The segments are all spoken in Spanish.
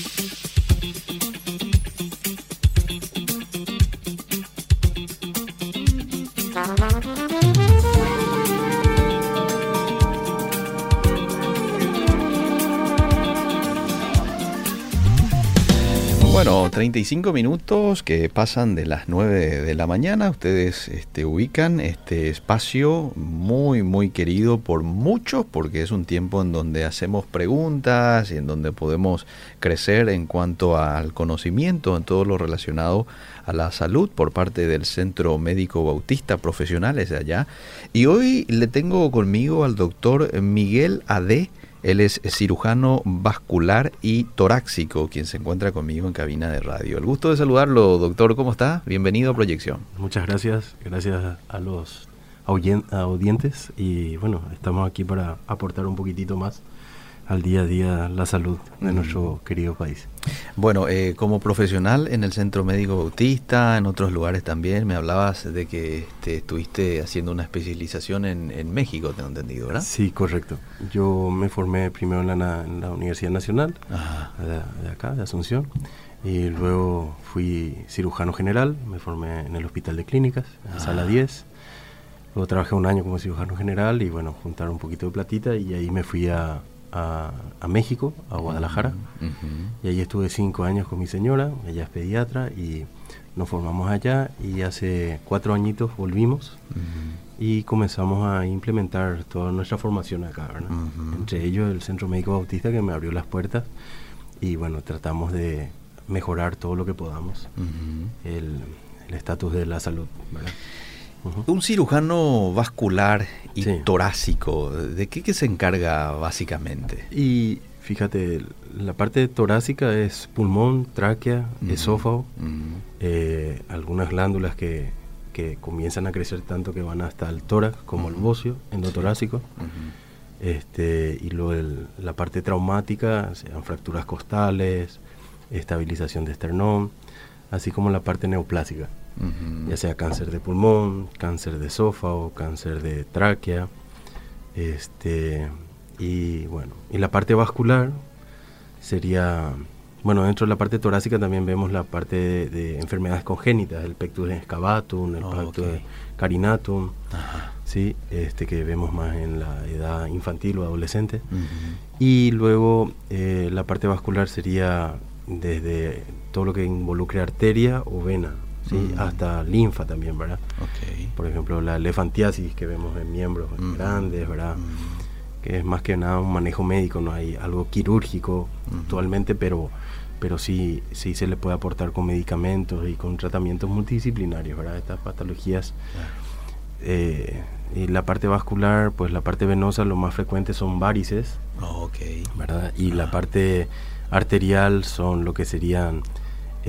thank you 35 minutos que pasan de las 9 de la mañana. Ustedes este, ubican este espacio muy, muy querido por muchos porque es un tiempo en donde hacemos preguntas y en donde podemos crecer en cuanto al conocimiento, en todo lo relacionado a la salud por parte del Centro Médico Bautista Profesionales de allá. Y hoy le tengo conmigo al doctor Miguel Ade él es cirujano vascular y torácico, quien se encuentra conmigo en cabina de radio. El gusto de saludarlo, doctor. ¿Cómo está? Bienvenido a Proyección. Muchas gracias. Gracias a los audientes. Y bueno, estamos aquí para aportar un poquitito más al día a día la salud de nuestro querido país. Bueno, eh, como profesional en el Centro Médico Bautista, en otros lugares también, me hablabas de que este, estuviste haciendo una especialización en, México, tengo entendido, ¿verdad? Sí, correcto. Yo me formé primero en la, Universidad Nacional, de, acá, de Asunción, y luego fui cirujano general, me formé en el Hospital de Clínicas, en Sala 10. Luego trabajé un año como cirujano general y bueno, juntar un poquito de platita y ahí me fui a, a, México, a Guadalajara, y ahí estuve cinco años con mi señora, ella es pediatra, y nos formamos allá, y hace cuatro añitos volvimos y comenzamos a implementar toda nuestra formación acá, Entre ellos el Centro Médico Bautista que me abrió las puertas, y bueno, tratamos de mejorar todo lo que podamos el estatus de la salud, Un cirujano vascular y torácico, ¿de qué, se encarga básicamente? Y fíjate, la parte torácica es pulmón, tráquea, esófago, eh, algunas glándulas que, comienzan a crecer tanto que van hasta el tórax, como el bocio endotorácico. este, y luego la parte traumática, sean fracturas costales, estabilización de esternón, así como la parte neoplásica ya sea cáncer de pulmón, cáncer de esófago, cáncer de tráquea, este, y bueno, y la parte vascular sería, bueno, dentro de la parte torácica también vemos la parte de, enfermedades congénitas, el pectus excavatum, el oh, pectus carinatum, sí, este que vemos más en la edad infantil o adolescente, y luego eh, la parte vascular sería desde todo lo que involucre arteria o vena, ¿sí? Mm. hasta linfa también, ¿verdad? Por ejemplo, la elefantiasis que vemos en miembros mm. grandes, ¿verdad? Mm. Que es más que nada un manejo médico, no hay algo quirúrgico actualmente, pero, pero sí, sí se le puede aportar con medicamentos y con tratamientos multidisciplinarios, ¿verdad? Estas patologías. Eh, y la parte vascular, pues la parte venosa, lo más frecuente son varices, ¿verdad? Y la parte arterial son lo que serían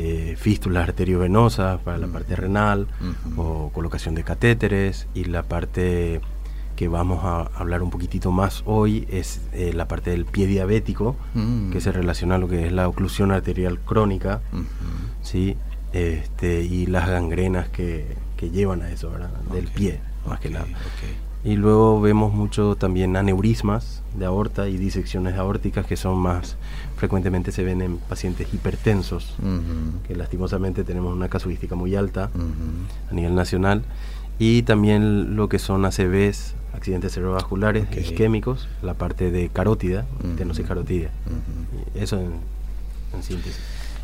eh, fístulas arteriovenosas para la parte renal o colocación de catéteres y la parte que vamos a hablar un poquitito más hoy es eh, la parte del pie diabético mm. que se relaciona a lo que es la oclusión arterial crónica ¿sí? este, y las gangrenas que, que llevan a eso del pie más que nada. y luego vemos mucho también aneurismas de aorta y disecciones aórticas que son más frecuentemente se ven en pacientes hipertensos, que lastimosamente tenemos una casuística muy alta a nivel nacional, y también lo que son ACVs, accidentes cerebrovasculares, isquémicos, la parte de carótida, uh carótida. Eso en, síntesis.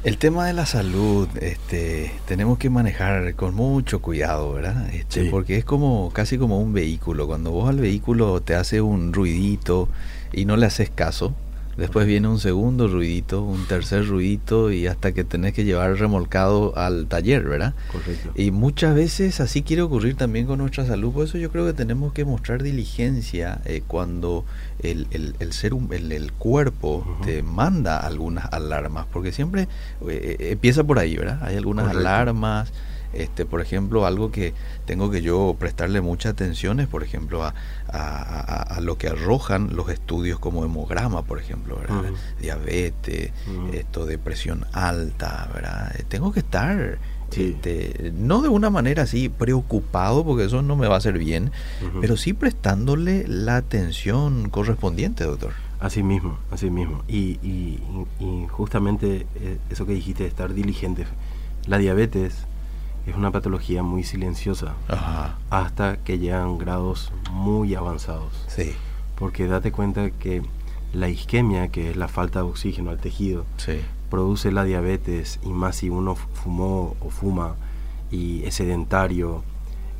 El tema de la salud, este, tenemos que manejar con mucho cuidado, ¿verdad? Este, Porque es como casi como un vehículo. Cuando vos al vehículo te hace un ruidito y no le haces caso, Después viene un segundo ruidito, un tercer ruidito y hasta que tenés que llevar remolcado al taller, ¿verdad? Correcto. Y muchas veces así quiere ocurrir también con nuestra salud, por eso yo creo que tenemos que mostrar diligencia eh, cuando el, el, el, ser, el, el cuerpo te manda algunas alarmas, porque siempre eh, eh, empieza por ahí, ¿verdad? Hay algunas alarmas este, por ejemplo, algo que tengo que yo prestarle mucha atención es, por ejemplo, a, a, lo que arrojan los estudios como hemograma, por ejemplo, diabetes, esto de presión alta, ¿verdad? Tengo que estar este, no de una manera así preocupado, porque eso no me va a hacer bien, pero sí prestándole la atención correspondiente, doctor. Así mismo, así mismo. Y, y, justamente eh, eso que dijiste estar diligente, la diabetes es una patología muy silenciosa hasta que llegan grados muy avanzados. Sí. Porque date cuenta que la isquemia, que es la falta de oxígeno al tejido, produce la diabetes y más si uno fumó o fuma y es sedentario,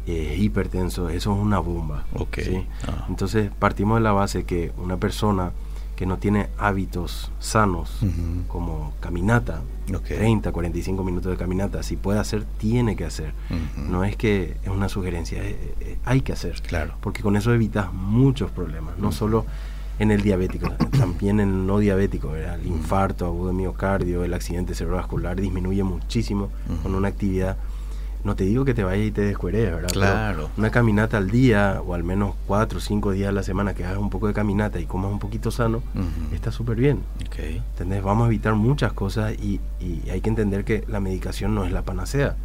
eh, hipertenso, eso es una bomba. Okay. Ah. Entonces partimos de la base que una persona que no tiene hábitos sanos, como caminata, 30, 45 minutos de caminata, si puede hacer, tiene que hacer. No es que es una sugerencia, hay que hacer. Claro. Porque con eso evitas muchos problemas, no solo en el diabético, también en el no diabético, el infarto agudo de miocardio, el accidente cerebrovascular disminuye muchísimo con una actividad no te digo que te vayas y te descueres, ¿verdad? Claro. una caminata al día, o al menos cuatro o cinco días a la semana que hagas un poco de caminata y comas un poquito sano, está súper bien. Okay. ¿Entendés? Vamos a evitar muchas cosas y, hay que entender que la medicación no es la panacea.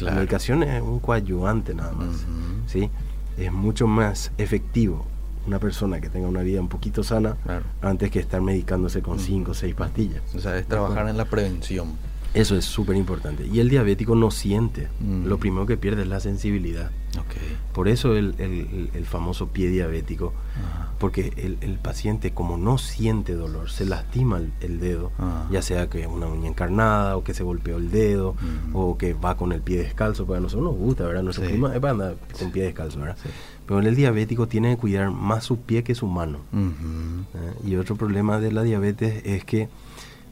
La medicación es un coadyuvante nada más. ¿sí? Es mucho más efectivo una persona que tenga una vida un poquito sana antes que estar medicándose con cinco o seis pastillas. O sea, es trabajar en la prevención. Eso es súper importante. Y el diabético no siente. Mm. Lo primero que pierde es la sensibilidad. Por eso el, famoso pie diabético. Porque el, paciente, como no siente dolor, se lastima el, dedo, ya sea que una uña encarnada, o que se golpeó el dedo, mm. o que va con el pie descalzo. Porque a nosotros nos gusta, ¿verdad? Nuestro clima es para andar con pie descalzo, ¿verdad? Pero el diabético tiene que cuidar más su pie que su mano. ¿Eh? Y otro problema de la diabetes es que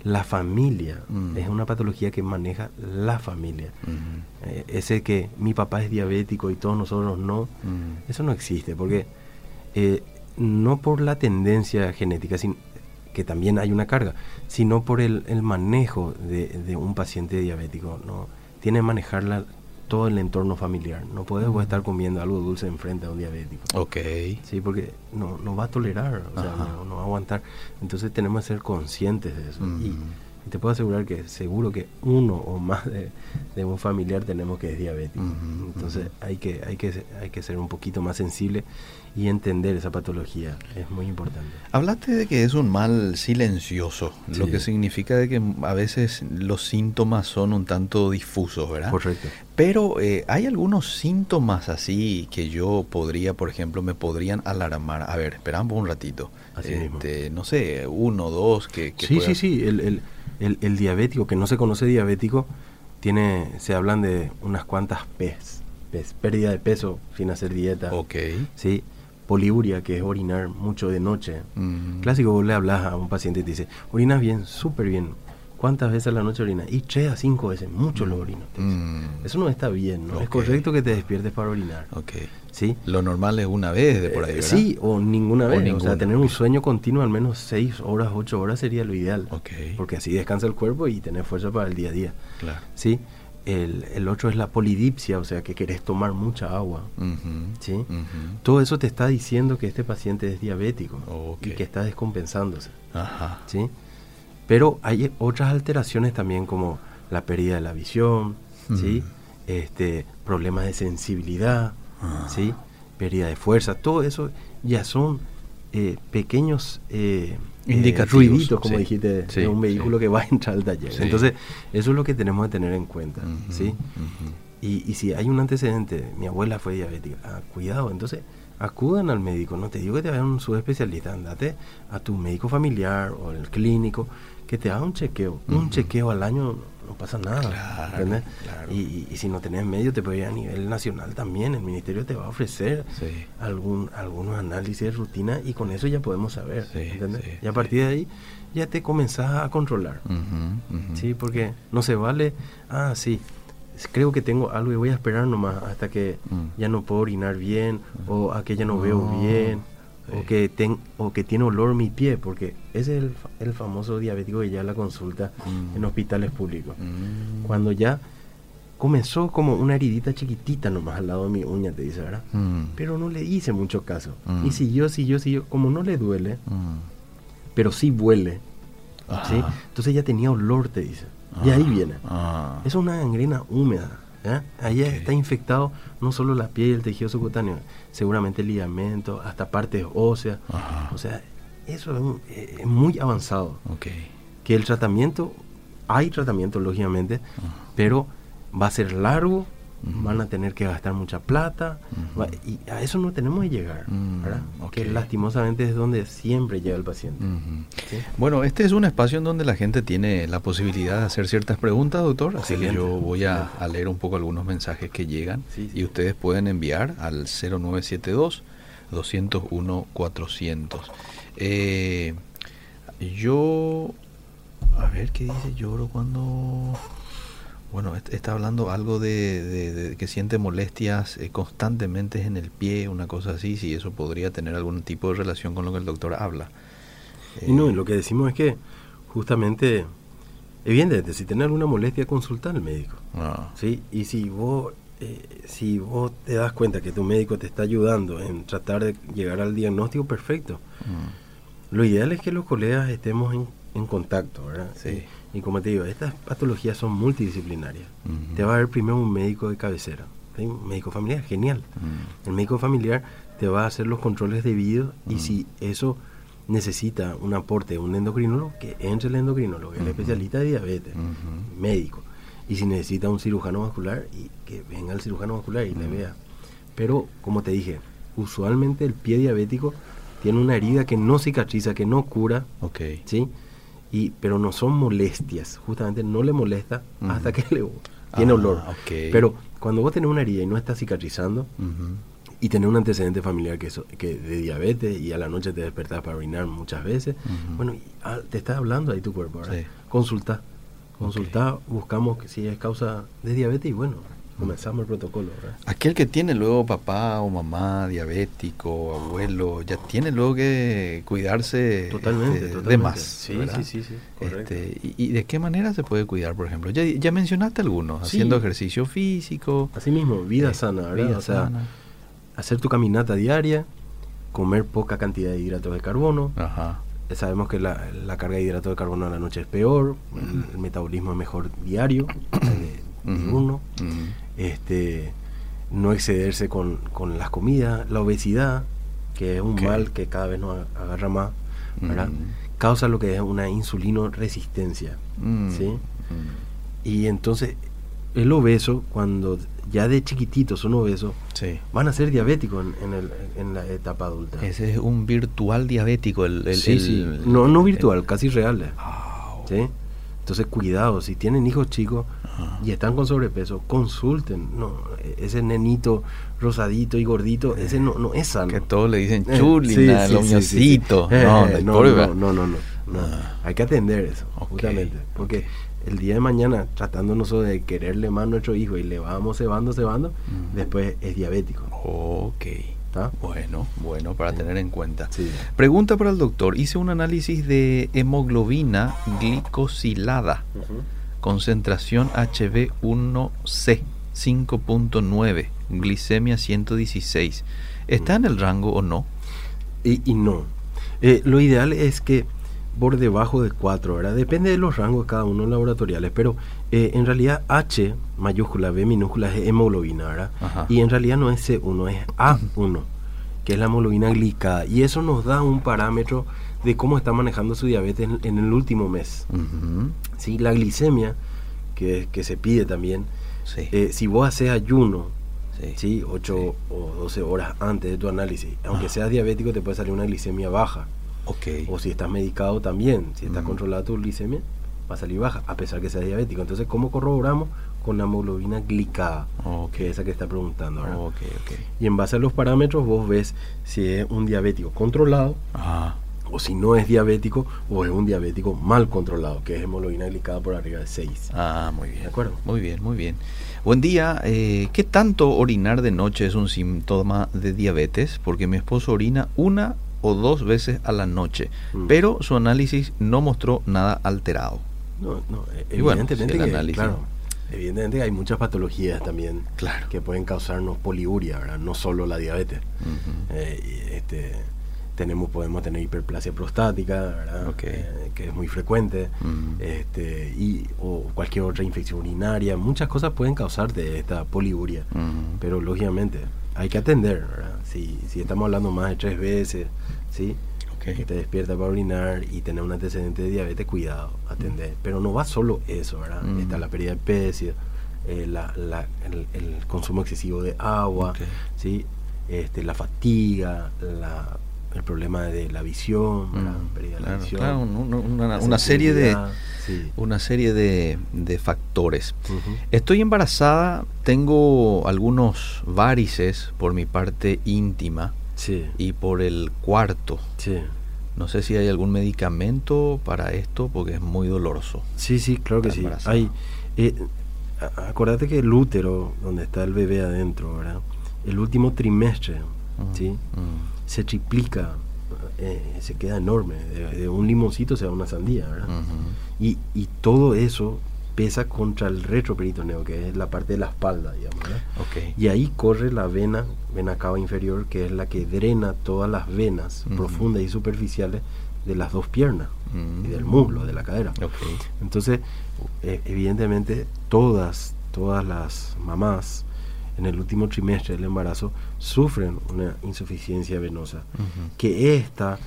la familia. Mm. Es una patología que maneja la familia. Mm. Eh, ese que mi papá es diabético y todos nosotros no, mm. eso no existe, porque eh, no por la tendencia genética, sin, que también hay una carga, sino por el, manejo de, un paciente diabético. ¿no? Tiene que manejarla todo el entorno familiar. No puedes estar comiendo algo dulce enfrente a un diabético. Ok. Sí, porque no, no va a tolerar, o sea, no, va a aguantar. Entonces tenemos que ser conscientes de eso. y, te puedo asegurar que seguro que uno o más de, un familiar tenemos que es diabético. Entonces hay, que, hay, que, hay que ser un poquito más sensible y entender esa patología es muy importante. Hablaste de que es un mal silencioso, lo que significa de que a veces los síntomas son un tanto difusos, ¿verdad? Correcto. Pero eh, hay algunos síntomas así que yo podría, por ejemplo, me podrían alarmar. A ver, esperamos un ratito. Así mismo. Este, no sé, uno, dos, que... sí, sí, sí, el, el, el, diabético, que no se conoce diabético, tiene, se hablan de unas cuantas P's. pérdida de peso sin hacer dieta. Ok. Sí, poliuria, que es orinar mucho de noche. Clásico, vos le hablas a un paciente y te dice, orinas bien, súper bien. ¿Cuántas veces a la noche orinas? Y tres a cinco veces, mucho lo orino. Eso no está bien, ¿no? Es correcto que te despiertes para orinar. Ok. ¿Sí? Lo normal es una vez de por ahí, ¿verdad? sí, o ninguna vez. O, sea, tener un sueño continuo al menos seis horas, ocho horas sería lo ideal. Okay. Porque así descansa el cuerpo y tenés fuerza para el día a día. Claro. ¿Sí? El, el, otro es la polidipsia, o sea, que querés tomar mucha agua. ¿sí? Todo eso te está diciendo que este paciente es diabético y que está descompensándose. Ajá. ¿sí? Pero hay otras alteraciones también como la pérdida de la visión, ¿sí? este, problemas de sensibilidad, ah. ¿sí? pérdida de fuerza, todo eso ya son eh, pequeños... Eh, Indicativos, ruiditos, como dijiste, de un vehículo que va a entrar al taller. Entonces, eso es lo que tenemos que tener en cuenta. ¿sí? y, y, si hay un antecedente, mi abuela fue diabética, ah, cuidado, entonces acudan al médico. No te digo que te vayan a un subespecialista, andate a tu médico familiar o el clínico que te haga un chequeo. Un chequeo al año no pasa nada. Y, y, si no tenés medio, te puede ir a nivel nacional también. El ministerio te va a ofrecer algún, algunos análisis de rutina y con eso ya podemos saber. y a partir de ahí ya te comenzás a controlar. ¿sí? Porque no se vale, ah, sí, creo que tengo algo y voy a esperar nomás hasta que mm. ya no puedo orinar bien o a que ya no, veo bien o, que ten, o que tiene olor mi pie, porque ese es el, el famoso diabético que ya la consulta mm. en hospitales públicos. Mm. Cuando ya comenzó como una heridita chiquitita nomás al lado de mi uña, te dice, ¿verdad? Pero no le hice mucho caso. Y siguió, siguió, siguió, como no le duele, pero sí huele. ¿sí? Entonces ya tenía olor, te dice. Y ahí ah, viene. Ah. Es una gangrena húmeda. Ahí está infectado no solo la piel y el tejido subcutáneo, seguramente el ligamento, hasta partes óseas. O sea, eso es, muy avanzado. Okay. Que el tratamiento, hay tratamiento lógicamente, pero va a ser largo, van a tener que gastar mucha plata y a eso no tenemos que llegar, mm, Que lastimosamente es donde siempre llega el paciente. Bueno, este es un espacio en donde la gente tiene la posibilidad de hacer ciertas preguntas, doctor, así que yo voy a, leer un poco algunos mensajes que llegan y ustedes pueden enviar al 0972 201 400. Yo a ver qué dice lloro cuando bueno, está hablando algo de, que siente molestias eh, constantemente en el pie, una cosa así, si eso podría tener algún tipo de relación con lo que el doctor habla. y no, lo que decimos es que justamente, evidentemente, si tiene alguna molestia, consulta al médico. Ah. ¿sí? Y si vos, eh, si vos te das cuenta que tu médico te está ayudando en tratar de llegar al diagnóstico, perfecto. Mm. Lo ideal es que los colegas estemos en, en contacto, ¿verdad? Sí. Y como te digo, estas patologías son multidisciplinarias. Te va a ver primero un médico de cabecera, un médico familiar, genial. El médico familiar te va a hacer los controles debidos y si eso necesita un aporte de un endocrinólogo, que entre el endocrinólogo, el especialista de diabetes, médico. Y si necesita un cirujano vascular, y que venga el cirujano vascular y le vea. Pero, como te dije, usualmente el pie diabético tiene una herida que no cicatriza, que no cura. ¿sí? y pero no son molestias, justamente no le molesta hasta que le tiene ah, olor. Pero cuando vos tenés una herida y no está cicatrizando y tenés un antecedente familiar que, que de diabetes y a la noche te despertás para orinar muchas veces, bueno, ah, te está hablando ahí tu cuerpo, ¿verdad? Consulta, consulta, buscamos si es causa de diabetes y bueno, comenzamos el protocolo. Aquel que tiene luego papá o mamá diabético, abuelo, ya tiene luego que cuidarse totalmente, este, de más. Sí, sí, sí, sí, este, y, de qué manera se puede cuidar, por ejemplo? Ya, ya mencionaste algunos, haciendo ejercicio físico. Así mismo, vida eh, sana, ¿verdad? o sea, hacer tu caminata diaria, comer poca cantidad de hidratos de carbono. Ajá. Sabemos que la, carga de hidratos de carbono a la noche es peor, el, metabolismo es mejor diario, uno este, no excederse con, con las comidas, la obesidad, que es un mal que cada vez nos agarra más, ¿verdad? causa lo que es una insulino resistencia. ¿sí? Y entonces el obeso, cuando ya de chiquititos son obesos, van a ser diabéticos en, el, en, la etapa adulta. Ese es un virtual diabético. El, el, no, no virtual, casi real. ¿sí? Entonces, cuidado, si tienen hijos chicos y están con sobrepeso, consulten. No, ese nenito rosadito y gordito, ese no, no es sano. Que todos le dicen chulina, no, no, no, no, no, ah. Hay que atender eso, justamente. Porque el día de mañana, tratando nosotros de quererle más a nuestro hijo y le vamos cebando, cebando, después es diabético. Ok. Bueno, bueno, para tener en cuenta. Pregunta para el doctor. Hice un análisis de hemoglobina glicosilada, concentración HB1C 5.9, glicemia 116. ¿Está en el rango o no? Y, no. Eh, lo ideal es que por debajo de 4, ¿verdad? Depende de los rangos de cada uno laboratoriales, pero eh, en realidad H mayúscula, B minúscula es hemoglobina, ¿verdad? Y en realidad no es C1, es A1, que es la hemoglobina glicada. Y eso nos da un parámetro de cómo está manejando su diabetes en, el último mes. ¿Sí? La glicemia, que, que se pide también, eh, si vos haces ayuno, sí. 8 o 12 horas antes de tu análisis, aunque seas diabético te puede salir una glicemia baja. O si estás medicado también, si estás controlada tu glicemia, va a salir baja, a pesar que seas diabético. Entonces, ¿cómo corroboramos? Con la hemoglobina glicada, que es esa que está preguntando. Y en base a los parámetros vos ves si es un diabético controlado o si no es diabético o es un diabético mal controlado, que es hemoglobina glicada por arriba de 6. Ah, muy bien. ¿De acuerdo? Muy bien, muy bien. Buen día. Eh, ¿Qué tanto orinar de noche es un síntoma de diabetes? Porque mi esposo orina una o dos veces a la noche, mm. pero su análisis no mostró nada alterado. No, no, evidentemente, que, claro, evidentemente hay muchas patologías también claro. que pueden causarnos poliuria, ¿verdad? no solo la diabetes. Eh, este, tenemos, podemos tener hiperplasia prostática, ¿verdad? Eh, que es muy frecuente, este, y, o cualquier otra infección urinaria. Muchas cosas pueden causarte esta poliuria, pero lógicamente hay que atender, ¿verdad? Si, si estamos hablando más de tres veces, ¿sí? que te despierta para orinar y tener un antecedente de diabetes, cuidado, atender. Pero no va solo eso, ¿verdad? Mm. Está la pérdida de peso, eh, el, consumo excesivo de agua, ¿sí? este, la fatiga, el problema de la visión, una, serie de una serie de, factores. Estoy embarazada, tengo algunos varices por mi parte íntima y por el cuarto. No sé si hay algún medicamento para esto porque es muy doloroso. Sí, sí, claro que sí. Hay, eh, acuérdate que el útero, donde está el bebé adentro, ¿verdad? el último trimestre ¿sí? Se triplica, eh, se queda enorme. De, un limoncito se da una sandía. ¿verdad? y, y, todo eso pesa contra el retroperitoneo, que es la parte de la espalda, digamos. Y ahí corre la vena, vena cava inferior, que es la que drena todas las venas profundas y superficiales de las dos piernas y del muslo, de la cadera. Entonces, eh, evidentemente, todas, todas las mamás en el último trimestre del embarazo sufren una insuficiencia venosa, que esta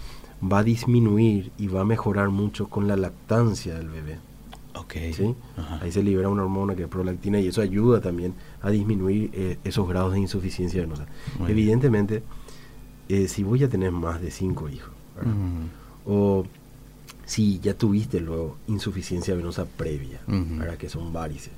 va a disminuir y va a mejorar mucho con la lactancia del bebé. Okay. ¿sí? Ahí se libera una hormona que es prolactina y eso ayuda también a disminuir eh, esos grados de insuficiencia venosa. Evidentemente, eh, si vos ya tenés más de cinco hijos, o si ya tuviste luego insuficiencia venosa previa, para que son varices.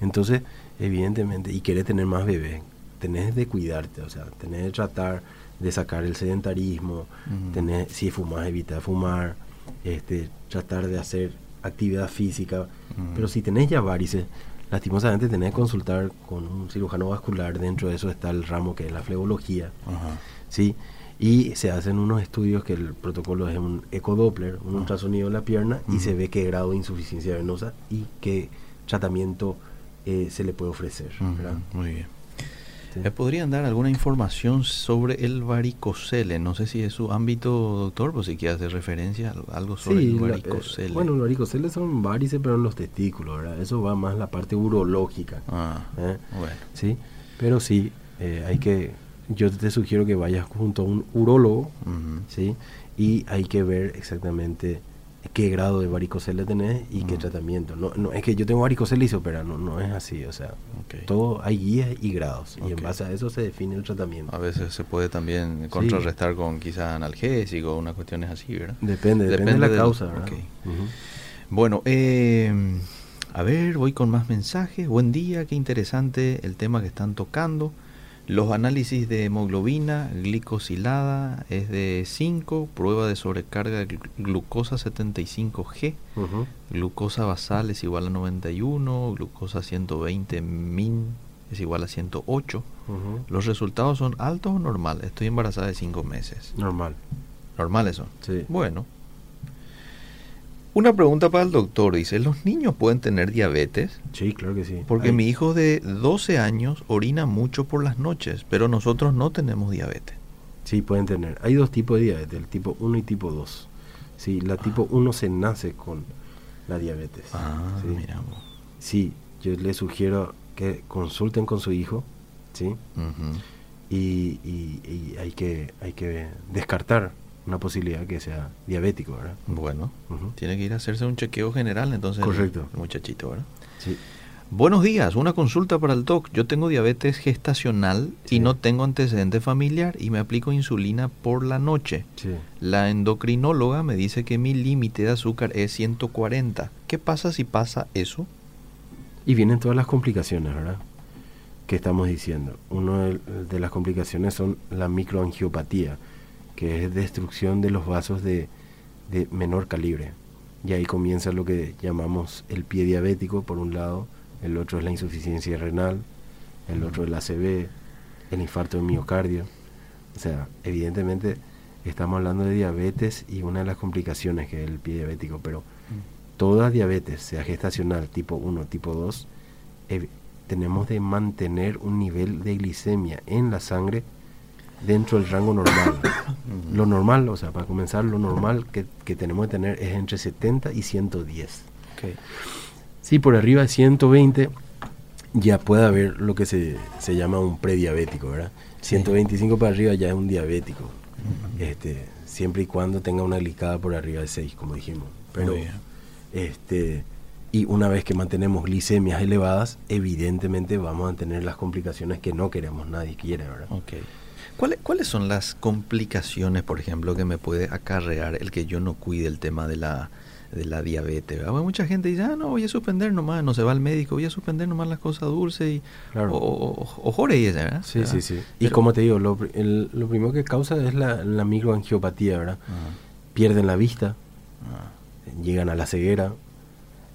Entonces, evidentemente, y querés tener más bebés, tenés de cuidarte, o sea, tenés de tratar de sacar el sedentarismo, tenés, si fumas, evitar fumar, este, tratar de hacer actividad física, pero si tenés ya varices, lastimosamente tenés que consultar con un cirujano vascular, dentro de eso está el ramo que es la flebología, ¿sí? Y se hacen unos estudios que el protocolo es un ecodoppler, un ultrasonido en la pierna y se ve qué grado de insuficiencia venosa y qué tratamiento eh, se le puede ofrecer. Muy bien. ¿Me podrían dar alguna información sobre el varicocele? No sé si es su ámbito, doctor, pues si quiere hacer referencia a algo sobre el eh, varicocele. bueno, el varicocele son varices, pero en los testículos, ¿verdad? Eso va más la parte urológica. Ah, ¿eh? bueno. Sí, pero sí, hay que yo te sugiero que vayas junto a un urólogo, ¿sí? Y hay que ver exactamente qué grado de varicocele tenés y qué tratamiento. No, no, es que yo tengo varicocele y se opera, no, no es así, o sea, todo hay guías y grados y en base a eso se define el tratamiento. A veces se puede también contrarrestar con quizás analgésico, unas cuestiones así, ¿verdad? Depende, depende, de la causa, ¿verdad? Bueno, eh, a ver, voy con más mensajes. Buen día, qué interesante el tema que están tocando. Los análisis de hemoglobina glicosilada es de 5, prueba de sobrecarga de glucosa 75G, glucosa basal es igual a 91, glucosa 120 min es igual a 108. Los resultados son altos o normales. Estoy embarazada de 5 meses. Normal. ¿Normales son? Sí. Bueno, una pregunta para el doctor. Dice, ¿los niños pueden tener diabetes? Sí, claro que sí. Porque mi hijo de 12 años orina mucho por las noches, pero nosotros no tenemos diabetes. Sí, pueden tener. Hay dos tipos de diabetes, el tipo 1 y tipo 2. Sí, la tipo 1 se nace con la diabetes. Ah, ¿sí? miramos. Sí, yo les sugiero que consulten con su hijo, ¿sí? y, y, hay, que, hay que descartar una posibilidad que sea diabético, ¿verdad? Bueno, tiene que ir a hacerse un chequeo general entonces. Correcto. El muchachito, ¿verdad? Sí. Buenos días, una consulta para el doc. Yo tengo diabetes gestacional y no tengo antecedente familiar y me aplico insulina por la noche. Sí. La endocrinóloga me dice que mi límite de azúcar es 140. ¿Qué pasa si pasa eso? Y vienen todas las complicaciones, ¿verdad? Que estamos diciendo. Una de las complicaciones son la microangiopatía que es destrucción de los vasos de, menor calibre. Y ahí comienza lo que llamamos el pie diabético, por un lado, el otro es la insuficiencia renal, el otro es la ACV, el infarto de miocardio. O sea, evidentemente estamos hablando de diabetes y una de las complicaciones que es el pie diabético, pero toda diabetes, sea gestacional, tipo 1, tipo 2, tenemos de mantener un nivel de glicemia en la sangre dentro del rango normal. lo normal, o sea, para comenzar, lo normal que, tenemos que tener es entre 70 y 110. Okay. Si por arriba de 120 ya puede haber lo que se, llama un prediabético, ¿verdad? 125 para arriba ya es un diabético. este, siempre y cuando tenga una glicada por arriba de 6, como dijimos. Pero, este, y una vez que mantenemos glicemias elevadas, evidentemente vamos a tener las complicaciones que no queremos, nadie quiere, ¿verdad? Okay. ¿Cuáles, ¿Cuáles son las complicaciones, por ejemplo, que me puede acarrear el que yo no cuide el tema de la, de la diabetes? mucha gente dice, ah, no, voy a suspender nomás, no se va al médico, voy a suspender nomás las cosas dulces y, claro. o, o, ¿verdad? Sí, sí, sí. y como te digo, lo, lo, primero que causa es la, la microangiopatía, ¿verdad? Ah. Pierden la vista, ah. llegan a la ceguera,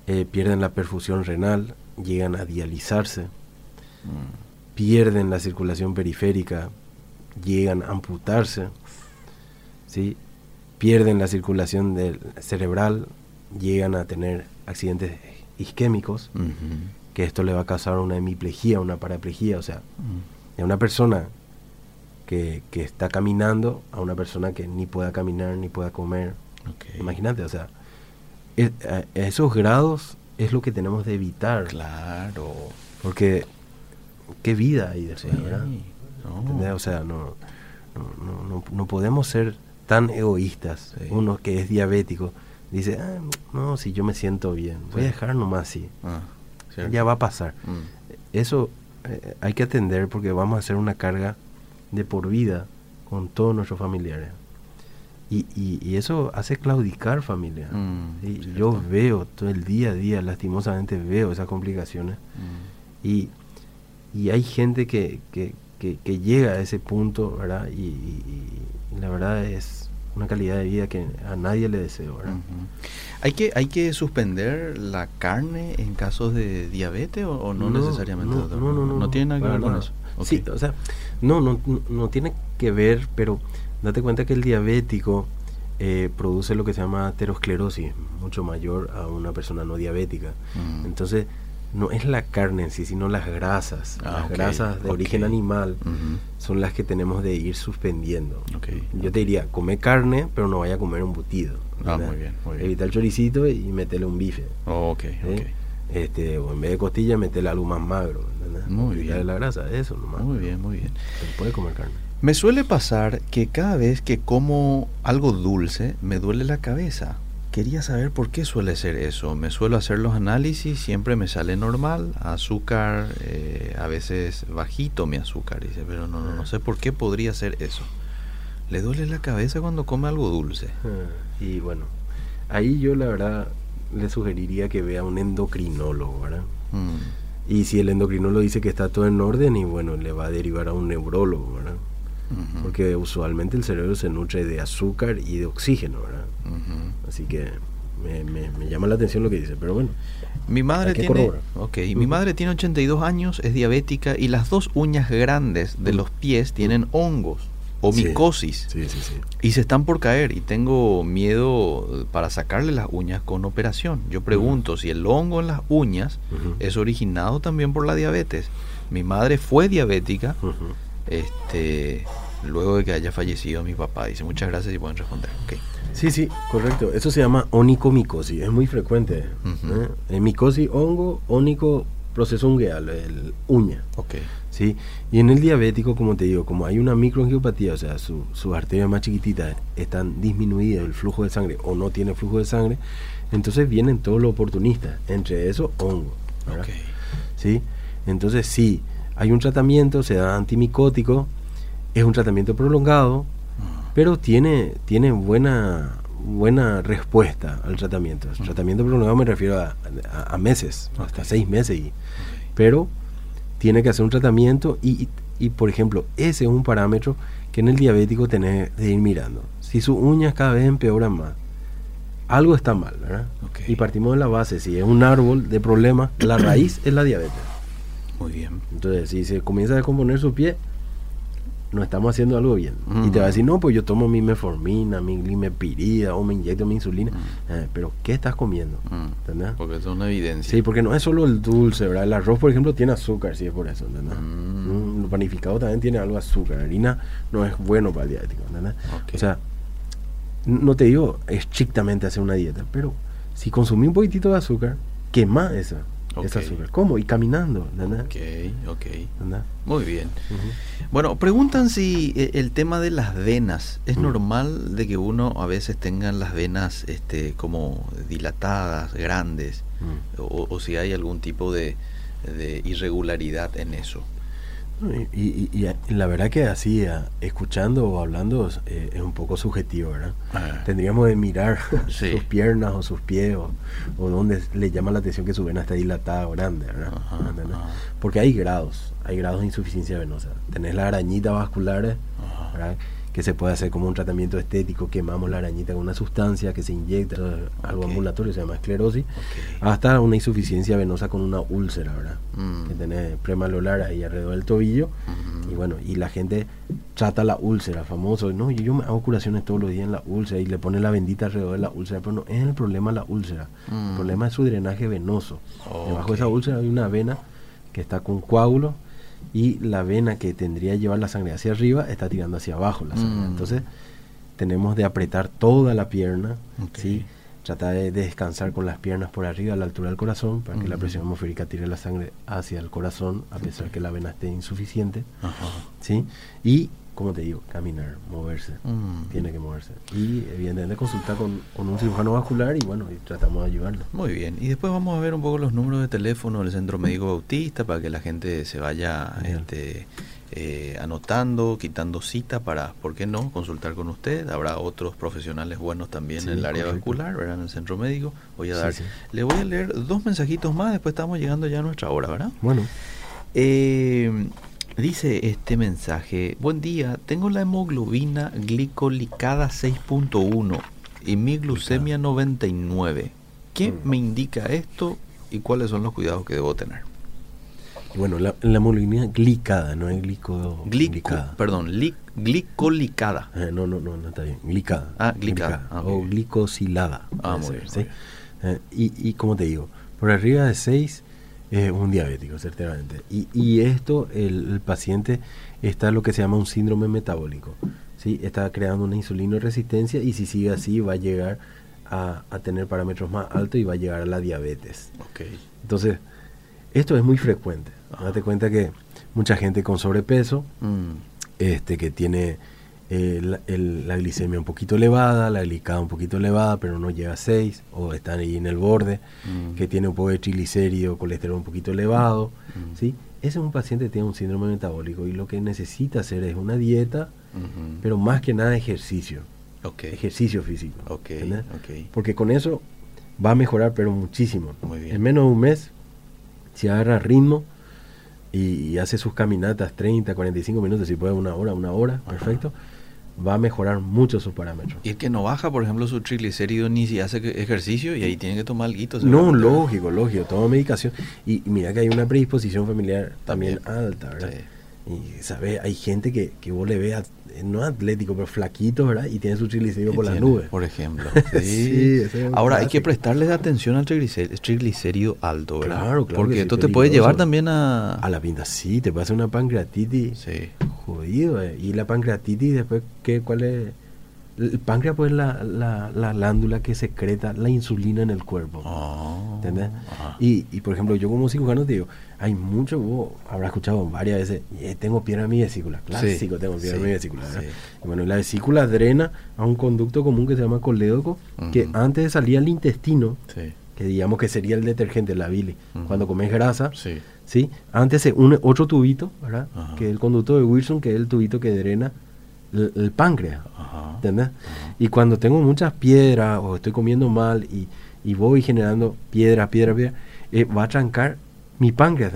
eh, pierden la perfusión renal, llegan a dializarse, mm. pierden la circulación periférica, llegan a amputarse, ¿sí? pierden la circulación del cerebral, llegan a tener accidentes isquémicos, que esto le va a causar una hemiplegia, una paraplegia, o sea, de una persona que, que, está caminando a una persona que ni pueda caminar ni pueda comer. Imagínate, o sea, esos grados es lo que tenemos de evitar. Claro. Porque, ¿qué vida hay después, O sea, no, no, no, no, podemos ser tan egoístas. Uno que es diabético dice, ah, no, si yo me siento bien, voy a dejar nomás así. Ah, ya va a pasar. Mm. Eso eh, hay que atender porque vamos a hacer una carga de por vida con todos nuestros familiares. Y, y, eso hace claudicar familia. Mm, y yo veo todo el día a día, lastimosamente veo esas complicaciones. Mm. Y, y hay gente que, que, que, llega a ese punto, ¿verdad? Y, la verdad es una calidad de vida que a nadie le deseo, ¿verdad? ¿Hay, que, ¿Hay que suspender la carne en casos de diabetes o, no, necesariamente? No, no, no, no, no, tiene nada que ver con eso. Sí, o sea, no, no, no tiene que ver, pero date cuenta que el diabético eh, produce lo que se llama aterosclerosis, mucho mayor a una persona no diabética. Mm. Entonces, no es la carne en sí, sino las grasas. Ah, las grasas de origen animal son las que tenemos de ir suspendiendo. Yo te diría, come carne, pero no vaya a comer un butido. Ah, muy bien, Evita el choricito y metele un bife. Este, o en vez de costilla, metele algo más magro. Muy bien. la grasa, eso nomás. Muy bien, muy bien. puede comer carne. Me suele pasar que cada vez que como algo dulce, me duele la cabeza. Quería saber por qué suele ser eso. Me suelo hacer los análisis, siempre me sale normal, azúcar, eh, a veces bajito mi azúcar, dice, pero no, no, no sé por qué podría ser eso. Le duele la cabeza cuando come algo dulce. Ah, y bueno, ahí yo la verdad le sugeriría que vea un endocrinólogo, ¿verdad? Mm. Y si el endocrinólogo dice que está todo en orden, y bueno, le va a derivar a un neurólogo, ¿verdad? Porque usualmente el cerebro se nutre de azúcar y de oxígeno, ¿verdad? Así que me, llama la atención lo que dice, pero bueno. Mi madre tiene, okay, mi madre tiene 82 años, es diabética y las dos uñas grandes de los pies tienen hongos o micosis y se están por caer y tengo miedo para sacarle las uñas con operación. Yo pregunto si el hongo en las uñas es originado también por la diabetes. Mi madre fue diabética, este, luego de que haya fallecido mi papá. Dice, muchas gracias y pueden responder. Okay. Sí, sí, correcto. Eso se llama onicomicosis, es muy frecuente. ¿eh? micosis, hongo, ónico, proceso ungueal, el uña. Okay. ¿sí? Y en el diabético, como te digo, como hay una microangiopatía, o sea, su, sus arterias más chiquititas están disminuidas, el flujo de sangre, o no tiene flujo de sangre, entonces vienen todos los oportunistas, entre eso hongo. Okay. ¿Sí? Entonces sí, hay un tratamiento, se da antimicótico, es un tratamiento prolongado, ah. pero tiene, tiene buena, buena respuesta al tratamiento. El tratamiento prolongado me refiero a, meses, hasta seis meses, y, pero tiene que hacer un tratamiento y, y, por ejemplo, ese es un parámetro que en el diabético tenés de ir mirando. Si sus uñas cada vez empeoran más, algo está mal, ¿verdad? Y partimos de la base, si es un árbol de problemas, la raíz es la diabetes. Muy bien. Entonces, si se comienza a descomponer su pie, no estamos haciendo algo bien. Y te va a decir, no, pues yo tomo mi meformina, mi glimepirida o me inyecto mi insulina. Eh, pero, ¿qué estás comiendo? ¿Entendés? Porque es una evidencia. Sí, porque no es solo el dulce, ¿verdad? El arroz, por ejemplo, tiene azúcar, si es por eso, ¿entendés? Mm. Lo panificado también tiene algo de azúcar. La harina no es bueno para el diabético, ¿entendés? O sea, no te digo estrictamente hacer una dieta, pero si consumí un poquitito de azúcar, quema esa. Es azúcar. ¿Cómo? Y caminando. Ok, ok. Muy bien. Bueno, preguntan si eh, el tema de las venas, ¿es mm. normal de que uno a veces tenga las venas este, como dilatadas, grandes, mm. o, si hay algún tipo de irregularidad en eso? Y, la verdad que así, escuchando o hablando, eh, es un poco subjetivo, ¿verdad? Ah. Tendríamos de mirar sus piernas o sus pies o, donde le llama la atención que su vena está dilatada o grande, ¿verdad? Porque hay grados, hay grados de insuficiencia venosa. Tenés la arañita vascular, ¿verdad? Que se puede hacer como un tratamiento estético, quemamos la arañita con una sustancia que se inyecta, algo ambulatorio, se llama esclerosis, hasta una insuficiencia venosa con una úlcera, ¿verdad? Mm. Que tenés premalolar ahí alrededor del tobillo, y bueno, y la gente trata la úlcera, famoso, no, yo, me hago curaciones todos los días en la úlcera y le pone la bendita alrededor de la úlcera, pero no es el problema la úlcera, el mm. problema es su drenaje venoso. Debajo de esa úlcera hay una vena que está con coágulo y la vena que tendría que llevar la sangre hacia arriba está tirando hacia abajo la sangre. Mm. Entonces tenemos de apretar toda la pierna, ¿sí? tratar de descansar con las piernas por arriba a la altura del corazón para que la presión atmosférica tire la sangre hacia el corazón a pesar que la vena esté insuficiente. ¿sí? Y como te digo, caminar, moverse, mm. tiene que moverse. Y evidentemente consultar con, un cirujano vascular y bueno, y tratamos de ayudarlo. Muy bien, y después vamos a ver un poco los números de teléfono del Centro Médico Bautista para que la gente se vaya este, eh, anotando, quitando cita para, ¿por qué no?, consultar con usted. Habrá otros profesionales buenos también en el área vascular, ¿verdad?, en el Centro Médico. Voy a dar, le voy a leer dos mensajitos más, después estamos llegando ya a nuestra hora, ¿verdad? Bueno. Eh, Dice este mensaje, buen día, tengo la hemoglobina glicolicada 6.1 y mi glucemia 99. ¿Qué mm. me indica esto y cuáles son los cuidados que debo tener? Bueno, la, hemoglobina glicada, no es glico, glicada. Perdón, glicolicada. Eh, no, no, no, no está bien. Glicada. Ah, glicada. Ah, o glicosilada. Ah, muy bien. ¿sí? Eh, y, y como te digo, por arriba de 6 es un diabético, ciertamente. Y, y esto, el, paciente está lo que se llama un síndrome metabólico. ¿sí? Está creando una insulina resistencia y si sigue así va a llegar a, tener parámetros más altos y va a llegar a la diabetes. Okay. Entonces, esto es muy frecuente. Date cuenta que mucha gente con sobrepeso, mm. este que tiene la glicemia un poquito elevada, la glicada un poquito elevada, pero no llega a 6, o están ahí en el borde, mm. que tiene un poco de triglicérido, colesterol un poquito elevado, mm. ¿sí? Ese es un paciente que tiene un síndrome metabólico y lo que necesita hacer es una dieta, pero más que nada ejercicio. Ejercicio físico. Porque con eso va a mejorar, pero muchísimo. En menos de un mes, si agarra ritmo y, hace sus caminatas 30, 45 minutos, si puede una hora, una hora, perfecto va a mejorar mucho sus parámetros. Y el que no baja, por ejemplo, su triglicérido ni si hace ejercicio y ahí tiene que tomar algo. No, lógico, lógico, toma medicación. Y, mira que hay una predisposición familiar también, alta, ¿verdad? Y, ¿sabes? Hay gente que, que vos le ves, no atlético, pero flaquito, ¿verdad? Y tiene su triglicérido por las nubes. Por ejemplo. Sí. Ahora, hay que prestarle atención al triglicérido, alto, ¿verdad? Claro, claro. Porque esto te puede llevar también a... A la pinta, sí, te puede hacer una pancreatitis. Sí jodido. Eh. Y la pancreatitis, después, ¿qué, ¿cuál es? El páncreas pues es la, la, la, glándula que secreta la insulina en el cuerpo. Oh, ¿Entendés? Y, y, por ejemplo, yo como cirujano te digo, hay mucho, vos habrás escuchado varias veces, eh, tengo piedra en mi vesícula. Clásico, tengo piedra en mi vesícula. Y bueno, la vesícula drena a un conducto común que se llama colédoco, que antes de salir al intestino, que digamos que sería el detergente, la bile, cuando comes grasa, ¿sí? Antes se une otro tubito, ¿verdad? Que es el conducto de Wilson, que es el tubito que drena el, páncreas, ¿entendés? Y cuando tengo muchas piedras o estoy comiendo mal y, voy generando piedra, piedra, piedra, eh, va a trancar mi páncreas.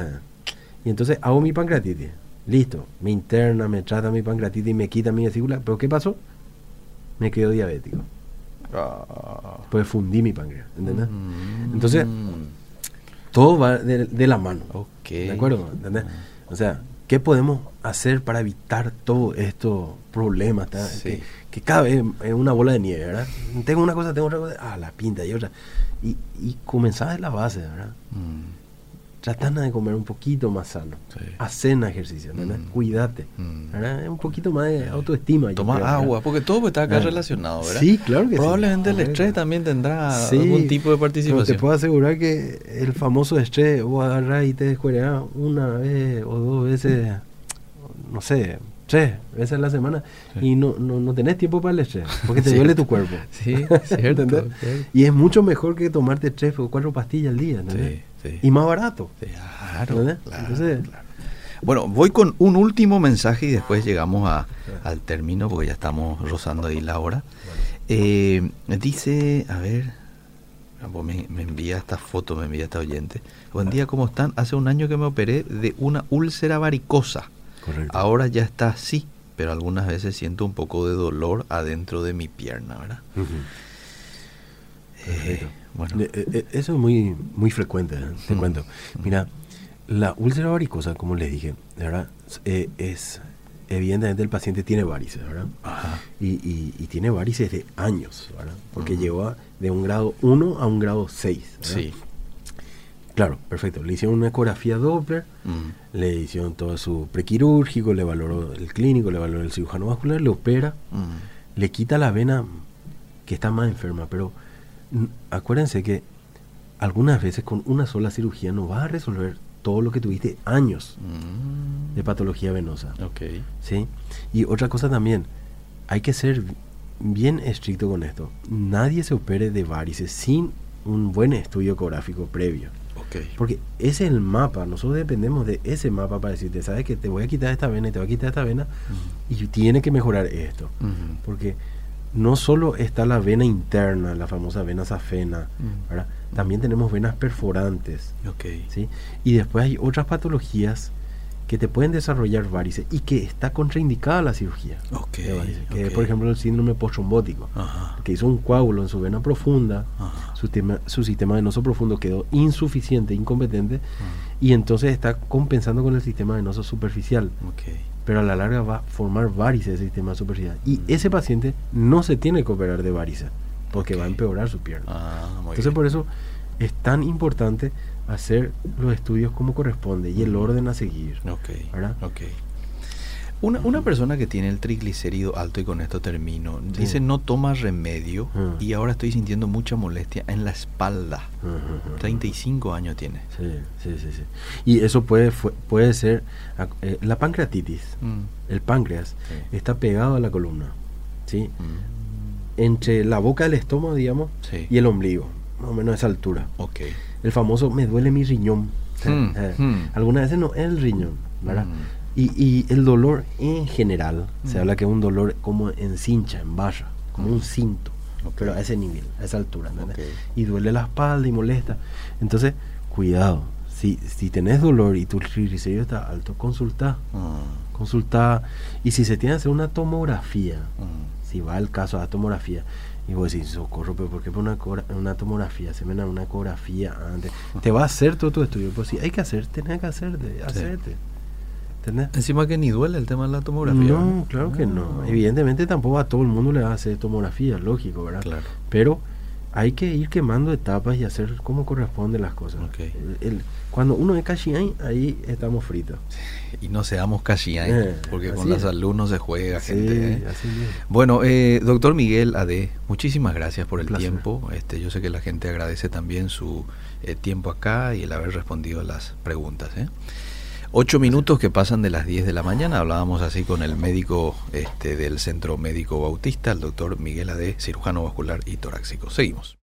Y entonces hago mi pancreatitis. Listo, me interna, me trata mi pancreatitis y me quita mi vesícula. ¿Pero qué pasó? Me quedo diabético. Ah. Pues fundí mi páncreas, ¿entendés? Mm. Entonces, todo va de, la mano. ¿De acuerdo? O sea, ¿qué podemos hacer para evitar todos estos problemas? Que, cada vez es una bola de nieve, ¿verdad? Tengo una cosa, tengo otra cosa, ah, la pinta y otra. Y, y comenzar de la base, ¿verdad? Mm. tratando de comer un poquito más sano. Hacen ejercicio, mm. cuídate. Mm. Un poquito más de autoestima. Toma agua, porque todo está acá ah. relacionado, ¿verdad? Sí, claro que Probablemente el estrés también tendrá algún tipo de participación. te puedo asegurar que el famoso estrés, vos agarrás y te descuereás una vez o dos veces, no sé, tres veces a la semana y no, no, no, tenés tiempo para el estrés, porque te duele tu cuerpo. Sí, cierto, Y es mucho mejor que tomarte tres o cuatro pastillas al día. Y más barato. Claro, Bueno, voy con un último mensaje y después llegamos a, al término porque ya estamos rozando ahí la hora. Eh, dice, a ver, me, me, envía esta foto, me envía esta oyente. Buen día, ¿cómo están? Hace un año que me operé de una úlcera varicosa. Ahora ya está así, pero algunas veces siento un poco de dolor adentro de mi pierna, ¿verdad? Eh. Eh, eh, eso es muy, muy frecuente, te cuento. Mira, la úlcera varicosa, como les dije, ¿verdad? es evidentemente el paciente tiene varices, ¿verdad? Y, y, tiene varices de años, ¿verdad? Porque llegó de un grado 1 a un grado 6. Sí. Claro, perfecto. Le hicieron una ecografía Doppler, mm. le hicieron todo su prequirúrgico, le valoró el clínico, le valoró el cirujano vascular, le opera, mm. le quita la vena que está más enferma. Pero acuérdense que algunas veces con una sola cirugía no va a resolver todo lo que tuviste años mm. de patología venosa. Okay. ¿sí? Y otra cosa también, hay que ser bien estricto con esto. Nadie se opere de varices sin un buen estudio ecográfico previo. Porque ese es el mapa, nosotros dependemos de ese mapa para decirte, sabes que te voy a quitar esta vena y te voy a quitar esta vena y tiene que mejorar esto. Porque no solo está la vena interna, la famosa vena safena, también tenemos venas perforantes. ¿sí? Y después hay otras patologías que te pueden desarrollar varices y que está contraindicada la cirugía. que es, por ejemplo, el síndrome postrombótico, que hizo un coágulo en su vena profunda, su, tema, su, sistema venoso profundo quedó insuficiente, incompetente, y entonces está compensando con el sistema venoso superficial. Pero a la larga va a formar varices ese sistema superficial. Y mm. ese paciente no se tiene que operar de varices, porque va a empeorar su pierna. Ah, entonces, por eso es tan importante hacer los estudios como corresponde y el orden a seguir. Ok. ¿verdad? Una, una, persona que tiene el triglicérido alto, y con esto termino, dice no toma remedio y ahora estoy sintiendo mucha molestia en la espalda. 35 años tiene. Sí, sí, sí. sí. Y eso puede, puede ser eh, la pancreatitis. Mm. El páncreas está pegado a la columna. ¿sí? Mm. Entre la boca del estómago, digamos, y el ombligo. Más o menos a esa altura. Okay el famoso me duele mi riñón. Hmm, eh, hmm. Algunas veces no es el riñón, ¿verdad? Hmm. Y, el dolor en general, se habla que es un dolor como en cincha, en barra, como un cinto, pero a ese nivel, a esa altura, Y duele la espalda y molesta. Entonces, cuidado, si, si tenés dolor y tu triglicérido está alto, consulta. Consulta. Y si se tiene que hacer una tomografía, si va el caso a la tomografía, y vos decís, socorro, pero ¿por qué por una, una tomografía? Se me da una ecografía antes. Te va a hacer todo tu estudio. Pues sí, hay que hacer, tenés que hacerte, hacerte. Encima que ni duele el tema de la tomografía. No, claro que no. Evidentemente tampoco a todo el mundo le va a hacer tomografía, lógico, ¿verdad? Claro. Pero hay que ir quemando etapas y hacer como corresponden las cosas. El, cuando uno es ahí, ahí estamos fritos. Y no seamos cachiay, eh, porque con la salud no se juega, gente. ¿eh? Bueno, eh, doctor Miguel Ade, muchísimas gracias por el tiempo. Este, yo sé que la gente agradece también su tiempo acá y el haber respondido a las preguntas. Ocho minutos que pasan de las 10 de la mañana. Hablábamos así con el médico este, del Centro Médico Bautista, el doctor Miguel Ade, cirujano vascular y torácico. Seguimos.